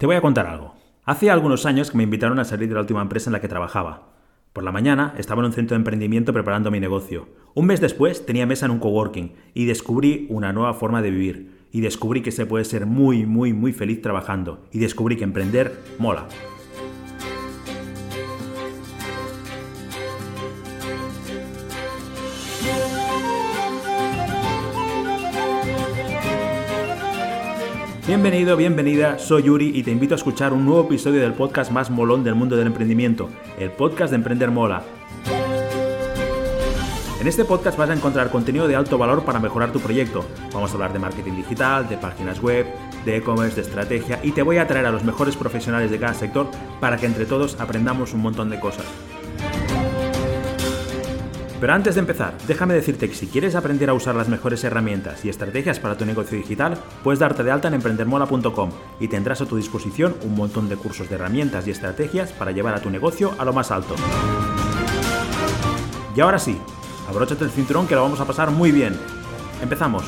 Te voy a contar algo. Hace algunos años que me invitaron a salir de la última empresa en la que trabajaba. Por la mañana estaba en un centro de emprendimiento preparando mi negocio. Un mes después tenía mesa en un coworking y descubrí una nueva forma de vivir. Y descubrí que se puede ser muy, muy, muy feliz trabajando. Y descubrí que emprender mola. Bienvenido, bienvenida, soy Yuri y te invito a escuchar un nuevo episodio del podcast más molón del mundo del emprendimiento, el podcast de Emprender Mola. En este podcast vas a encontrar contenido de alto valor para mejorar tu proyecto. Vamos a hablar de marketing digital, de páginas web, de e-commerce, de estrategia y te voy a traer a los mejores profesionales de cada sector para que entre todos aprendamos un montón de cosas. Pero antes de empezar, déjame decirte que si quieres aprender a usar las mejores herramientas y estrategias para tu negocio digital, puedes darte de alta en emprendermola.com y tendrás a tu disposición un montón de cursos de herramientas y estrategias para llevar a tu negocio a lo más alto. Y ahora sí, abróchate el cinturón que lo vamos a pasar muy bien. Empezamos.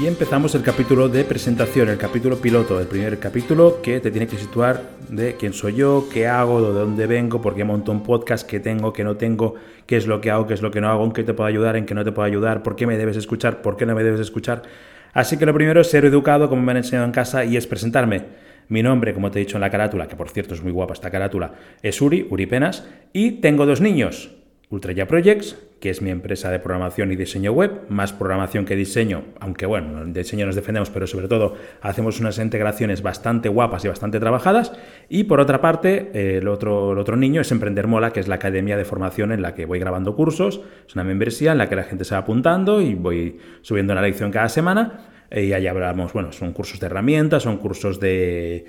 Y empezamos el capítulo de presentación, el capítulo piloto, el primer capítulo que te tiene que situar de quién soy yo, qué hago, de dónde vengo, por qué monto un podcast, qué tengo, qué no tengo, qué es lo que hago, qué es lo que no hago, en qué te puedo ayudar, en qué no te puedo ayudar, por qué me debes escuchar, por qué no me debes escuchar. Así que lo primero es ser educado, como me han enseñado en casa, y es presentarme. Mi nombre, como te he dicho en la carátula, que por cierto es muy guapa esta carátula, es Uri, Uri Penas, y tengo dos niños, Ultraya Projects, que es mi empresa de programación y diseño web, más programación que diseño, aunque bueno, en diseño nos defendemos, pero sobre todo hacemos unas integraciones bastante guapas y bastante trabajadas. Y por otra parte, el, otro, el otro niño es Emprender Mola, que es la academia de formación en la que voy grabando cursos, es una membresía en la que la gente se va apuntando y voy subiendo una lección cada semana. Y ahí hablamos, bueno, son cursos de herramientas, son cursos de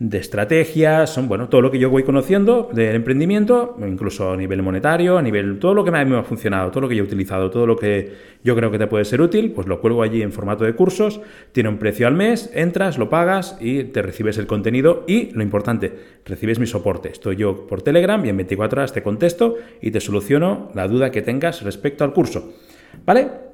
de estrategias, son bueno, todo lo que yo voy conociendo del emprendimiento, incluso a nivel monetario, a nivel todo lo que me ha funcionado, todo lo que yo he utilizado, todo lo que yo creo que te puede ser útil, pues lo cuelgo allí en formato de cursos, tiene un precio al mes, entras, lo pagas y te recibes el contenido y lo importante, recibes mi soporte. Estoy yo por Telegram y en 24 horas te contesto y te soluciono la duda que tengas respecto al curso. ¿Vale?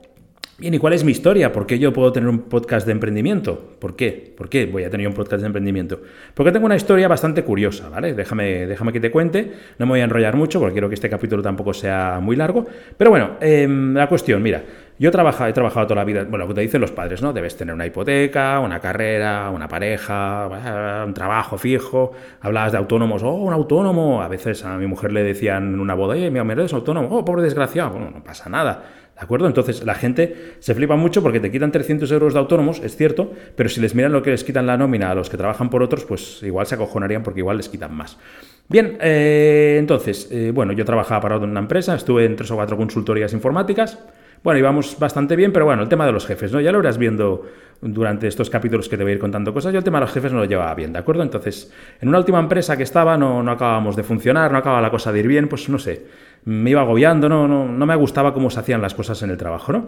Bien, ¿y cuál es mi historia? ¿Por qué yo puedo tener un podcast de emprendimiento? ¿Por qué? ¿Por qué voy a tener un podcast de emprendimiento? Porque tengo una historia bastante curiosa, ¿vale? Déjame, déjame que te cuente. No me voy a enrollar mucho porque quiero que este capítulo tampoco sea muy largo. Pero bueno, em, la cuestión, mira, yo he trabajado, he trabajado toda la vida, bueno, lo que te dicen los padres, ¿no? Debes tener una hipoteca, una carrera, una pareja, un trabajo fijo. Hablabas de autónomos, oh, un autónomo. A veces a mi mujer le decían en una boda, eh, mi hombre es autónomo, oh, pobre desgraciado. Bueno, no pasa nada ¿De acuerdo? Entonces la gente se flipa mucho porque te quitan 300 euros de autónomos, es cierto, pero si les miran lo que les quitan la nómina a los que trabajan por otros, pues igual se acojonarían porque igual les quitan más. Bien, eh, entonces, eh, bueno, yo trabajaba para una empresa, estuve en tres o cuatro consultorías informáticas. Bueno, íbamos bastante bien, pero bueno, el tema de los jefes, ¿no? Ya lo irás viendo durante estos capítulos que te voy a ir contando cosas. Yo el tema de los jefes no lo llevaba bien, ¿de acuerdo? Entonces, en una última empresa que estaba no, no acabábamos de funcionar, no acababa la cosa de ir bien, pues no sé me iba agobiando, no, no, no me gustaba cómo se hacían las cosas en el trabajo, ¿no?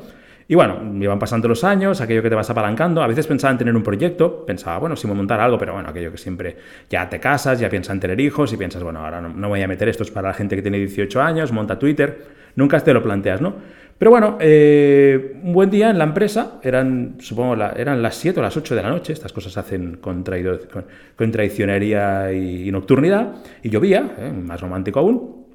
Y bueno, me iban pasando los años, aquello que te vas apalancando. A veces pensaba en tener un proyecto, pensaba, bueno, si me montar algo, pero bueno, aquello que siempre ya te casas, ya piensas en tener hijos y piensas, bueno, ahora no, voy a meter esto es para la gente que tiene 18 años, monta Twitter. Nunca te lo planteas, ¿no? Pero bueno, eh, un buen día en la empresa, eran, supongo, eran las 7 o las 8 de la noche, estas cosas se hacen con, con, traicionería y, nocturnidad, y llovía, ¿eh? más romántico aún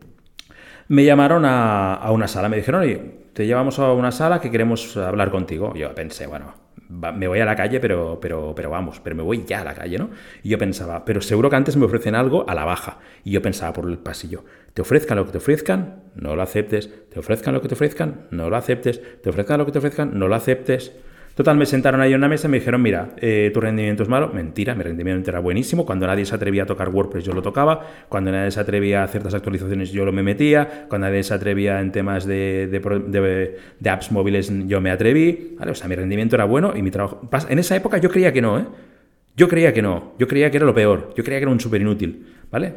me llamaron a, una sala, me dijeron, oye, te llevamos a una sala que queremos hablar contigo. Yo pensé, bueno, me voy a la calle, pero, pero, pero vamos, pero me voy ya a la calle, ¿no? Y yo pensaba, pero seguro que antes me ofrecen algo a la baja. Y yo pensaba por el pasillo, te ofrezcan lo que te ofrezcan, no lo aceptes, te ofrezcan lo que te ofrezcan, no lo aceptes, te ofrezcan lo que te ofrezcan, no lo aceptes. Total, me sentaron ahí en una mesa y me dijeron, mira, eh, tu rendimiento es malo. Mentira, mi rendimiento era buenísimo. Cuando nadie se atrevía a tocar WordPress yo lo tocaba. Cuando nadie se atrevía a ciertas actualizaciones yo lo me metía. Cuando nadie se atrevía en temas de, de, apps móviles yo me atreví. O sea, mi rendimiento era bueno y mi trabajo... En esa época yo creía que no, ¿eh? Yo creía que no, yo creía que era lo peor, yo creía que era un súper inútil.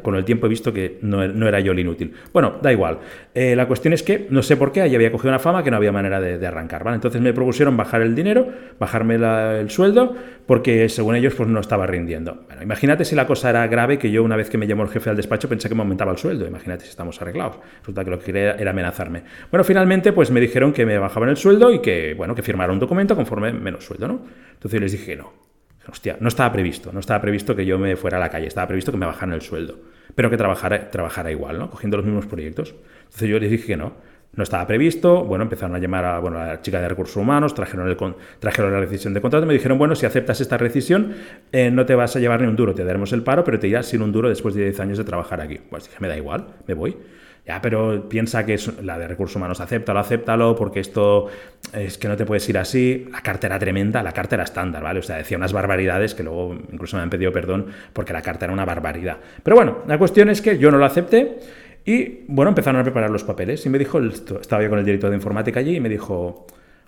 Con el tiempo he visto que no, era yo el inútil. Bueno, da igual. Eh, la cuestión es que no sé por qué, allí había cogido una fama que no había manera de, arrancar, ¿vale? Entonces me propusieron bajar el dinero, bajarme el sueldo, porque según ellos pues no estaba rindiendo. Bueno, imagínate si la cosa era grave, que yo una vez que me llamó el jefe al despacho pensé que me aumentaba el sueldo. Imagínate si estamos arreglados. Resulta que lo que quería era amenazarme. Bueno, finalmente pues me dijeron que me bajaban el sueldo y que, bueno, que firmara un documento conforme menos sueldo, ¿no? Entonces yo les dije no, Hostia, no estaba previsto, no estaba previsto que yo me fuera a la calle, estaba previsto que me bajaran el sueldo, pero que trabajara, trabajara igual, ¿no? Cogiendo los mismos proyectos. Entonces yo les dije que no, no estaba previsto, bueno, empezaron a llamar a, bueno, a la chica de recursos humanos, trajeron, el, trajeron la rescisión de contrato, me dijeron, bueno, si aceptas esta rescisión, eh, no te vas a llevar ni un duro, te daremos el paro, pero te irás sin un duro después de 10 años de trabajar aquí. Pues dije, me da igual, me voy. Ya, pero piensa que es la de recursos humanos, acéptalo, acéptalo, porque esto es que no te puedes ir así. La carta era tremenda, la carta era estándar, ¿vale? O sea, decía unas barbaridades que luego incluso me han pedido perdón porque la carta era una barbaridad. Pero bueno, la cuestión es que yo no lo acepté y, bueno, empezaron a preparar los papeles y me dijo, estaba yo con el director de informática allí y me dijo,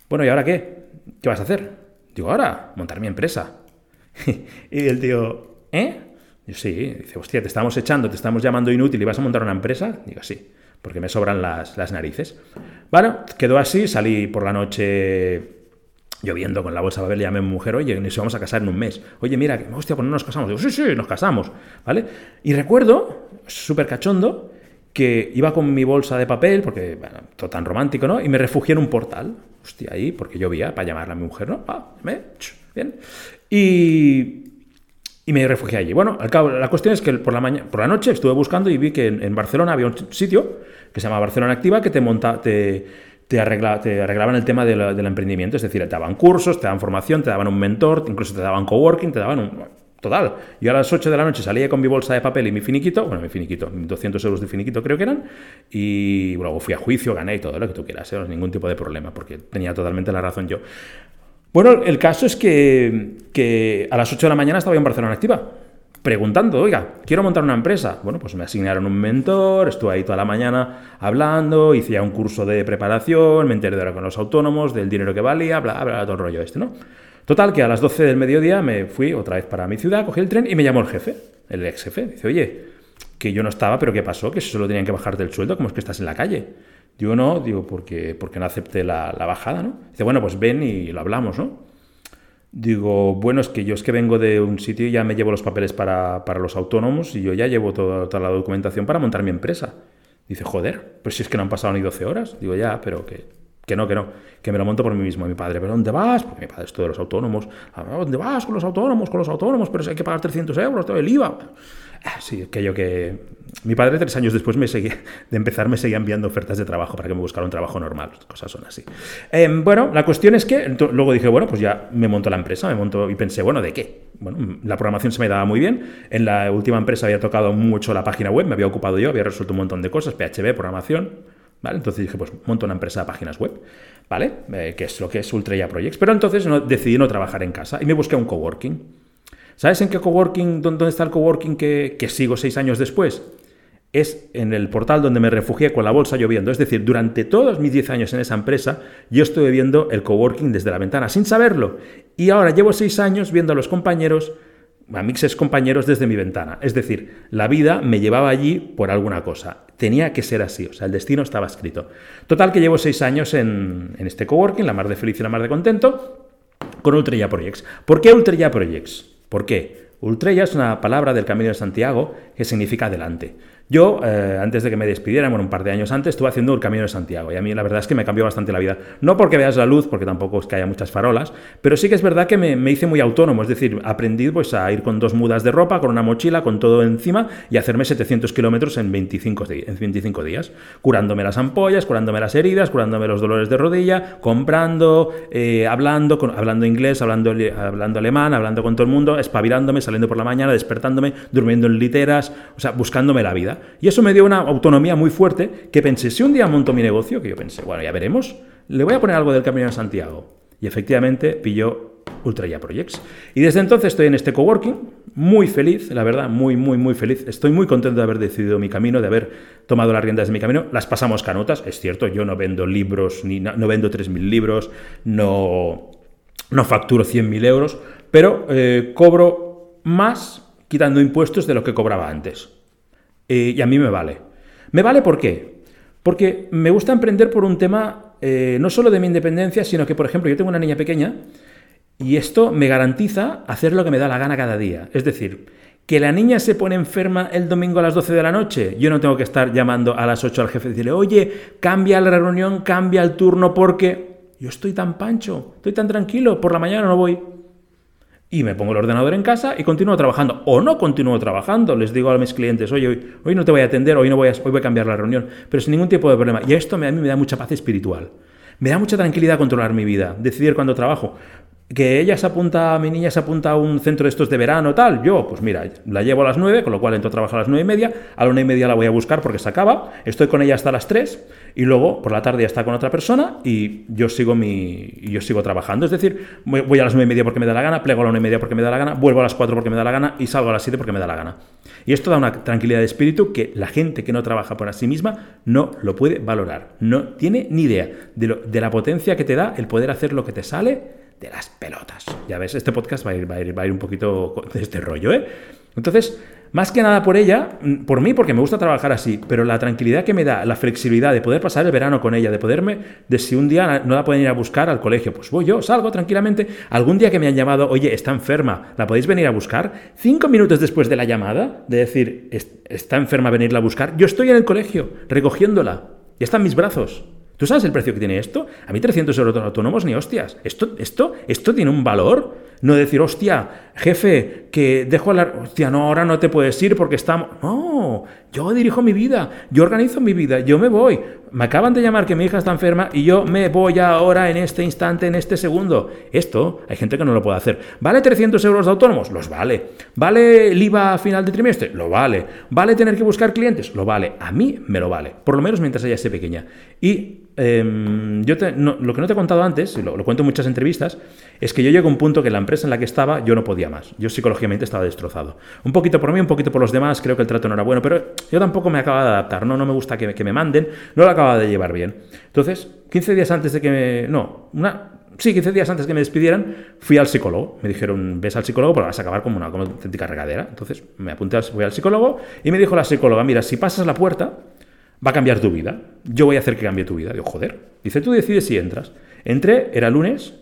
bueno, ¿y ahora qué? ¿Qué vas a hacer? Digo, ahora, montar mi empresa. y el tío, ¿eh? Sí, dice, hostia, te estamos echando, te estamos llamando inútil y vas a montar una empresa. Digo, sí, porque me sobran las, narices. Bueno, quedó así, salí por la noche lloviendo con la bolsa de papel, llamé a mi mujer, oye, nos vamos a casar en un mes. Oye, mira, hostia, pues no nos casamos. Digo, sí, sí, nos casamos, ¿vale? Y recuerdo, súper cachondo, que iba con mi bolsa de papel, porque, bueno, todo tan romántico, ¿no? Y me refugié en un portal, hostia, ahí, porque llovía, para llamarla a mi mujer, ¿no? Ah, me, bien. Y, y me refugié allí. Bueno, al cabo, la cuestión es que por la, mañana, por la noche estuve buscando y vi que en, Barcelona había un sitio que se llama Barcelona Activa que te monta, te, te, arregla, te arreglaban el tema del emprendimiento, es decir, te daban cursos, te daban formación, te daban un mentor, incluso te daban coworking, te daban un... Total, yo a las 8 de la noche salía con mi bolsa de papel y mi finiquito, bueno, mi finiquito, 200 euros de finiquito creo que eran, y luego fui a juicio, gané y todo lo que tú quieras, ¿eh? ningún tipo de problema, porque tenía totalmente la razón yo. Bueno, el caso es que, a las 8 de la mañana estaba yo en Barcelona Activa, preguntando, oiga, quiero montar una empresa. Bueno, pues me asignaron un mentor, estuve ahí toda la mañana hablando, hice un curso de preparación, me enteré de ahora con los autónomos, del dinero que valía, bla, bla, todo el rollo este, ¿no? Total, que a las 12 del mediodía me fui otra vez para mi ciudad, cogí el tren y me llamó el jefe, el ex jefe. Dice, oye, que yo no estaba, pero ¿qué pasó? Que solo tenían que bajarte el sueldo, ¿cómo es que estás en la calle? Digo, no, digo, porque, porque no acepté la, bajada, ¿no? Dice, bueno, pues ven y lo hablamos, ¿no? Digo, bueno, es que yo es que vengo de un sitio y ya me llevo los papeles para, los autónomos y yo ya llevo toda, toda, la documentación para montar mi empresa. Dice, joder, pues si es que no han pasado ni 12 horas. Digo, ya, pero que, que no, que no, que me lo monto por mí mismo. mi padre, ¿pero dónde vas? Porque mi padre es todo de los autónomos. Ah, ¿Dónde vas con los autónomos? Con los autónomos, pero si hay que pagar 300 euros, todo el IVA. Sí, aquello que... Mi padre tres años después me seguía, de empezar me seguía enviando ofertas de trabajo para que me buscara un trabajo normal. Cosas son así. Em, bueno, la cuestión es que luego dije, bueno, pues ya me monto la empresa, me monto y pensé, bueno, ¿de qué? Bueno, la programación se me daba muy bien. En la última empresa había tocado mucho la página web, me había ocupado yo, había resuelto un montón de cosas, PHP, programación. ¿Vale? Entonces dije, pues monto una empresa de páginas web, ¿vale? Eh, que es lo que es Ultra Projects. Pero entonces no, decidí no trabajar en casa y me busqué un coworking. ¿Sabes en qué coworking, dónde está el coworking que, que sigo seis años después? Es en el portal donde me refugié con la bolsa lloviendo. Es decir, durante todos mis 10 años en esa empresa, yo estuve viendo el coworking desde la ventana, sin saberlo. Y ahora llevo seis años viendo a los compañeros, a mis compañeros desde mi ventana. Es decir, la vida me llevaba allí por alguna cosa. Tenía que ser así, o sea, el destino estaba escrito. Total que llevo seis años en, en este coworking, la mar de feliz y la mar de contento, con Ultra Projects. ¿Por qué Ultra Projects? ¿Por qué? Ultrella es una palabra del Camino de Santiago que significa adelante. Yo, eh, antes de que me despidieran, bueno, un par de años antes, estuve haciendo el Camino de Santiago y a mí la verdad es que me cambió bastante la vida. No porque veas la luz, porque tampoco es que haya muchas farolas, pero sí que es verdad que me, hice muy autónomo, es decir, aprendí pues, a ir con dos mudas de ropa, con una mochila, con todo encima y hacerme 700 kilómetros en 25, en 25 días, curándome las ampollas, curándome las heridas, curándome los dolores de rodilla, comprando, eh, hablando, hablando inglés, hablando, hablando alemán, hablando con todo el mundo, espabilándome, saliendo por la mañana, despertándome, durmiendo en literas, o sea, buscándome la vida. Y eso me dio una autonomía muy fuerte que pensé, si un día monto mi negocio, que yo pensé, bueno, ya veremos, le voy a poner algo del Camino de Santiago. Y efectivamente pilló Ultra Ya Projects. Y desde entonces estoy en este coworking, muy feliz, la verdad, muy, muy, muy feliz. Estoy muy contento de haber decidido mi camino, de haber tomado las riendas de mi camino. Las pasamos canotas, es cierto, yo no vendo libros, ni no, vendo 3.000 libros, no, no facturo 100.000 euros, pero eh, cobro más quitando impuestos de lo que cobraba antes. Eh, y a mí me vale. ¿Me vale por qué? Porque me gusta emprender por un tema eh, no solo de mi independencia, sino que, por ejemplo, yo tengo una niña pequeña y esto me garantiza hacer lo que me da la gana cada día. Es decir, que la niña se pone enferma el domingo a las 12 de la noche, yo no tengo que estar llamando a las 8 al jefe y decirle, oye, cambia la reunión, cambia el turno porque yo estoy tan pancho, estoy tan tranquilo, por la mañana no voy. Y me pongo el ordenador en casa y continúo trabajando. O no continúo trabajando. Les digo a mis clientes, oye, hoy, hoy no te voy a atender, hoy, no voy a, hoy voy a cambiar la reunión. Pero sin ningún tipo de problema. Y esto a mí me da mucha paz espiritual. Me da mucha tranquilidad controlar mi vida, decidir cuándo trabajo que ella se apunta, mi niña se apunta a un centro de estos de verano, tal, yo, pues mira, la llevo a las 9, con lo cual entro a trabajar a las nueve y media, a la una y media la voy a buscar porque se acaba, estoy con ella hasta las 3 y luego por la tarde ya está con otra persona y yo sigo mi yo sigo trabajando, es decir, voy a las nueve y media porque me da la gana, plego a la una y media porque me da la gana, vuelvo a las 4 porque me da la gana y salgo a las 7 porque me da la gana. Y esto da una tranquilidad de espíritu que la gente que no trabaja por sí misma no lo puede valorar, no tiene ni idea de, de la potencia que te da el poder hacer lo que te sale de las pelotas. Ya ves, este podcast va a ir, va a ir, va a ir un poquito de este rollo, ¿eh? Entonces, más que nada por ella, mm, por mí, porque me gusta trabajar así, pero la tranquilidad que me da, la flexibilidad de poder pasar el verano con ella, de poderme, de si un día no la pueden ir a buscar al colegio, pues voy yo, salgo tranquilamente. Algún día que me han llamado, oye, está enferma, ¿la podéis venir a buscar? Cinco minutos después de la llamada, de decir, está enferma, venirla a buscar, yo estoy en el colegio, recogiéndola, y está en mis brazos. ¿Tú sabes el precio que tiene esto? A mí 300 euros autónomos ni hostias. Esto, esto, esto tiene un valor. No decir, hostia, jefe, que dejo la... Hostia, no, ahora no te puedes ir porque estamos... No, yo dirijo mi vida, yo organizo mi vida, yo me voy. Me acaban de llamar que mi hija está enferma y yo me voy ahora en este instante, en este segundo. Esto hay gente que no lo puede hacer. ¿Vale 300 euros de autónomos? Los vale. ¿Vale el IVA a final de trimestre? Lo vale. ¿Vale tener que buscar clientes? Lo vale. A mí me lo vale. Por lo menos mientras ella esté pequeña. Y Em, yo lo que no te he contado antes, y lo, cuento en muchas entrevistas, es que yo llego a un punto que la empresa en la que estaba yo no podía más. Yo psicológicamente estaba destrozado. Un poquito por mí, un poquito por los demás, creo que el trato no era bueno, pero yo tampoco me acababa de adaptar, no, no me gusta que me, manden, no lo acababa de llevar bien. Entonces, 15 días antes de que me... No, una, Sí, 15 días antes que me despidieran, fui al psicólogo. Me dijeron, ves al psicólogo porque vas a acabar como una, como auténtica regadera. Entonces me apunté, fui al psicólogo y me dijo la psicóloga, mira, si pasas la puerta, va a cambiar tu vida. Yo voy a hacer que cambie tu vida. Digo, joder. Dice, tú decides si entras. Entré, era lunes,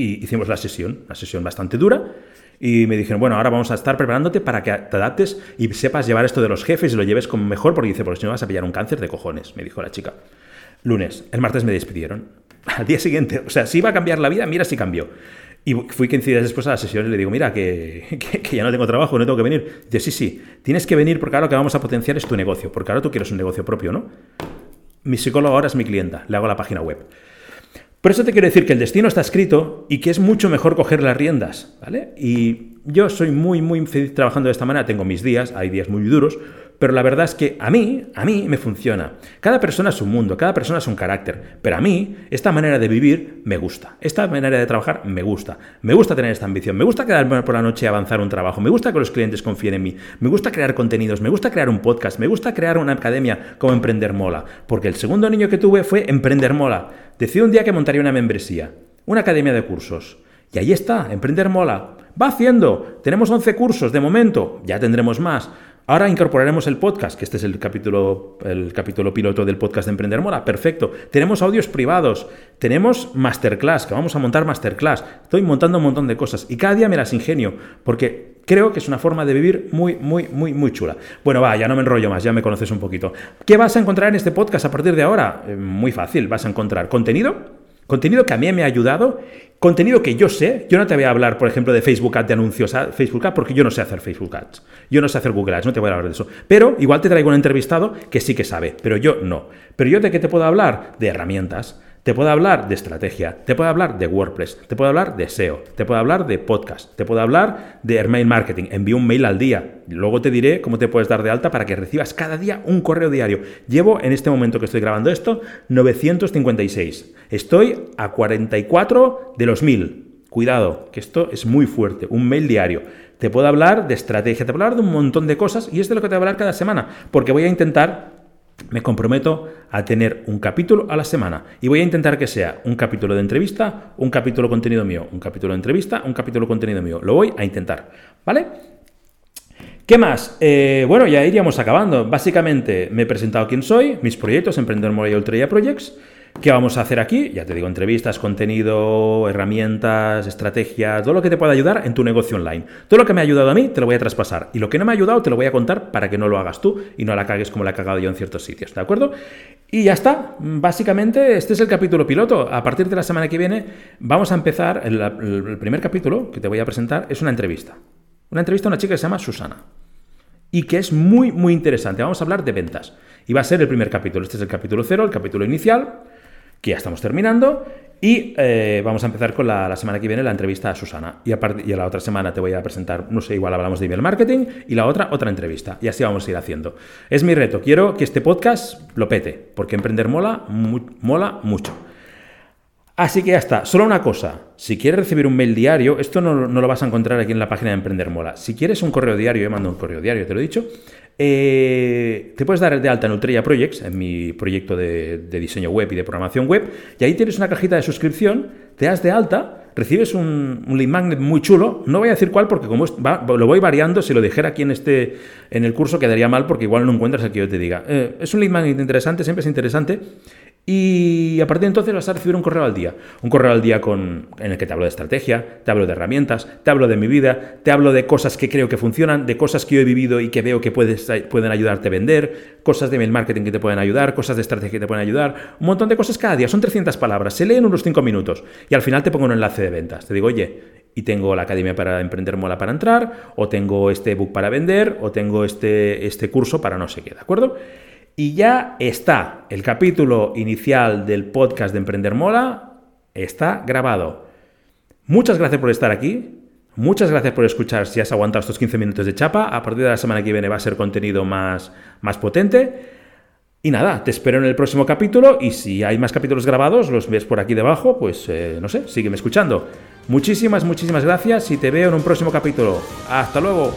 y hicimos la sesión, una sesión bastante dura. Y me dijeron, bueno, ahora vamos a estar preparándote para que te adaptes y sepas llevar esto de los jefes y lo lleves como mejor, porque dice, porque si no vas a pillar un cáncer de cojones, me dijo la chica. Lunes, el martes me despidieron. Al día siguiente, o sea, si iba a cambiar la vida, mira si cambió. Y fui 15 días después a la sesión y le digo, mira, que, ya no tengo trabajo, no tengo que venir. Dice, sí, sí, tienes que venir porque ahora lo que vamos a potenciar es tu negocio, porque ahora tú quieres un negocio propio, ¿no? Mi psicólogo ahora es mi clienta, le hago la página web. Por eso te quiero decir que el destino está escrito y que es mucho mejor coger las riendas, ¿vale? Y yo soy muy, muy feliz trabajando de esta manera, tengo mis días, hay días muy duros, pero la verdad es que a mí, a mí me funciona. Cada persona es un mundo, cada persona es un carácter, pero a mí esta manera de vivir me gusta, esta manera de trabajar me gusta, me gusta tener esta ambición, me gusta quedarme por la noche y avanzar un trabajo, me gusta que los clientes confíen en mí, me gusta crear contenidos, me gusta crear un podcast, me gusta crear una academia como Emprender Mola, porque el segundo niño que tuve fue Emprender Mola. Decidí un día que montaría una membresía, una academia de cursos. Y ahí está, Emprender Mola. Va haciendo. Tenemos 11 cursos de momento, ya tendremos más. Ahora incorporaremos el podcast, que este es el capítulo, el capítulo piloto del podcast de Emprender Mora. Perfecto. Tenemos audios privados, tenemos masterclass, que vamos a montar masterclass. Estoy montando un montón de cosas y cada día me las ingenio, porque creo que es una forma de vivir muy, muy, muy, muy chula. Bueno, va, ya no me enrollo más, ya me conoces un poquito. ¿Qué vas a encontrar en este podcast a partir de ahora? Eh, muy fácil, vas a encontrar contenido, contenido que a mí me ha ayudado Contenido que yo sé, yo no te voy a hablar, por ejemplo, de Facebook Ads, de anuncios Facebook Ads, porque yo no sé hacer Facebook Ads. Yo no sé hacer Google Ads, no te voy a hablar de eso. Pero igual te traigo un entrevistado que sí que sabe, pero yo no. Pero yo de qué te puedo hablar? De herramientas te puedo hablar de estrategia, te puedo hablar de WordPress, te puedo hablar de SEO, te puedo hablar de podcast, te puedo hablar de email marketing. Envío un mail al día. Luego te diré cómo te puedes dar de alta para que recibas cada día un correo diario. Llevo en este momento que estoy grabando esto 956. Estoy a 44 de los 1000. Cuidado, que esto es muy fuerte. Un mail diario. Te puedo hablar de estrategia, te puedo hablar de un montón de cosas y es de lo que te voy a hablar cada semana, porque voy a intentar me comprometo a tener un capítulo a la semana y voy a intentar que sea un capítulo de entrevista, un capítulo contenido mío, un capítulo de entrevista, un capítulo contenido mío. Lo voy a intentar, ¿vale? ¿Qué más? Eh, bueno, ya iríamos acabando. Básicamente me he presentado quién soy, mis proyectos, Emprendedor y Ultra Projects. ¿Qué vamos a hacer aquí? Ya te digo, entrevistas, contenido, herramientas, estrategias, todo lo que te pueda ayudar en tu negocio online. Todo lo que me ha ayudado a mí te lo voy a traspasar. Y lo que no me ha ayudado te lo voy a contar para que no lo hagas tú y no la cagues como la he cagado yo en ciertos sitios. ¿De acuerdo? Y ya está. Básicamente, este es el capítulo piloto. A partir de la semana que viene vamos a empezar. El, primer capítulo que te voy a presentar es una entrevista. Una entrevista a una chica que se llama Susana. Y que es muy, muy interesante. Vamos a hablar de ventas. Y va a ser el primer capítulo. Este es el capítulo cero, el capítulo inicial que ya estamos terminando. Y eh, vamos a empezar con la, semana que viene la entrevista a Susana. Y a, y la otra semana te voy a presentar, no sé, igual hablamos de email marketing. Y la otra, otra entrevista. Y así vamos a ir haciendo. Es mi reto. Quiero que este podcast lo pete. Porque emprender mola, mola mucho. Así que ya está. Solo una cosa. Si quieres recibir un mail diario, esto no, lo vas a encontrar aquí en la página de Emprender Mola. Si quieres un correo diario, yo mando un correo diario, te lo he dicho. Eh, te puedes dar de alta en Ultrella Projects, en mi proyecto de, diseño web y de programación web, y ahí tienes una cajita de suscripción, te das de alta, recibes un, un lead magnet muy chulo. No voy a decir cuál porque como lo voy variando, si lo dijera aquí en, este, en el curso quedaría mal porque igual no encuentras el que yo te diga. Eh, es un lead magnet interesante, siempre es interesante. Y a partir de entonces vas a recibir un correo al día. Un correo al día con, en el que te hablo de estrategia, te hablo de herramientas, te hablo de mi vida, te hablo de cosas que creo que funcionan, de cosas que yo he vivido y que veo que puedes, pueden ayudarte a vender, cosas de mail marketing que te pueden ayudar, cosas de estrategia que te pueden ayudar, un montón de cosas cada día. Son 300 palabras, se leen unos 5 minutos y al final te pongo un enlace de ventas. Te digo, oye, y tengo la academia para emprender mola para entrar, o tengo este ebook para vender, o tengo este, este curso para no sé qué, ¿de acuerdo? Y ya está, el capítulo inicial del podcast de Emprender Mola está grabado. Muchas gracias por estar aquí. Muchas gracias por escuchar si has aguantado estos 15 minutos de chapa. A partir de la semana que viene va a ser contenido más, más potente. Y nada, te espero en el próximo capítulo y si hay más capítulos grabados, los ves por aquí debajo, pues eh, no sé, sígueme escuchando. Muchísimas, muchísimas gracias y te veo en un próximo capítulo. Hasta luego.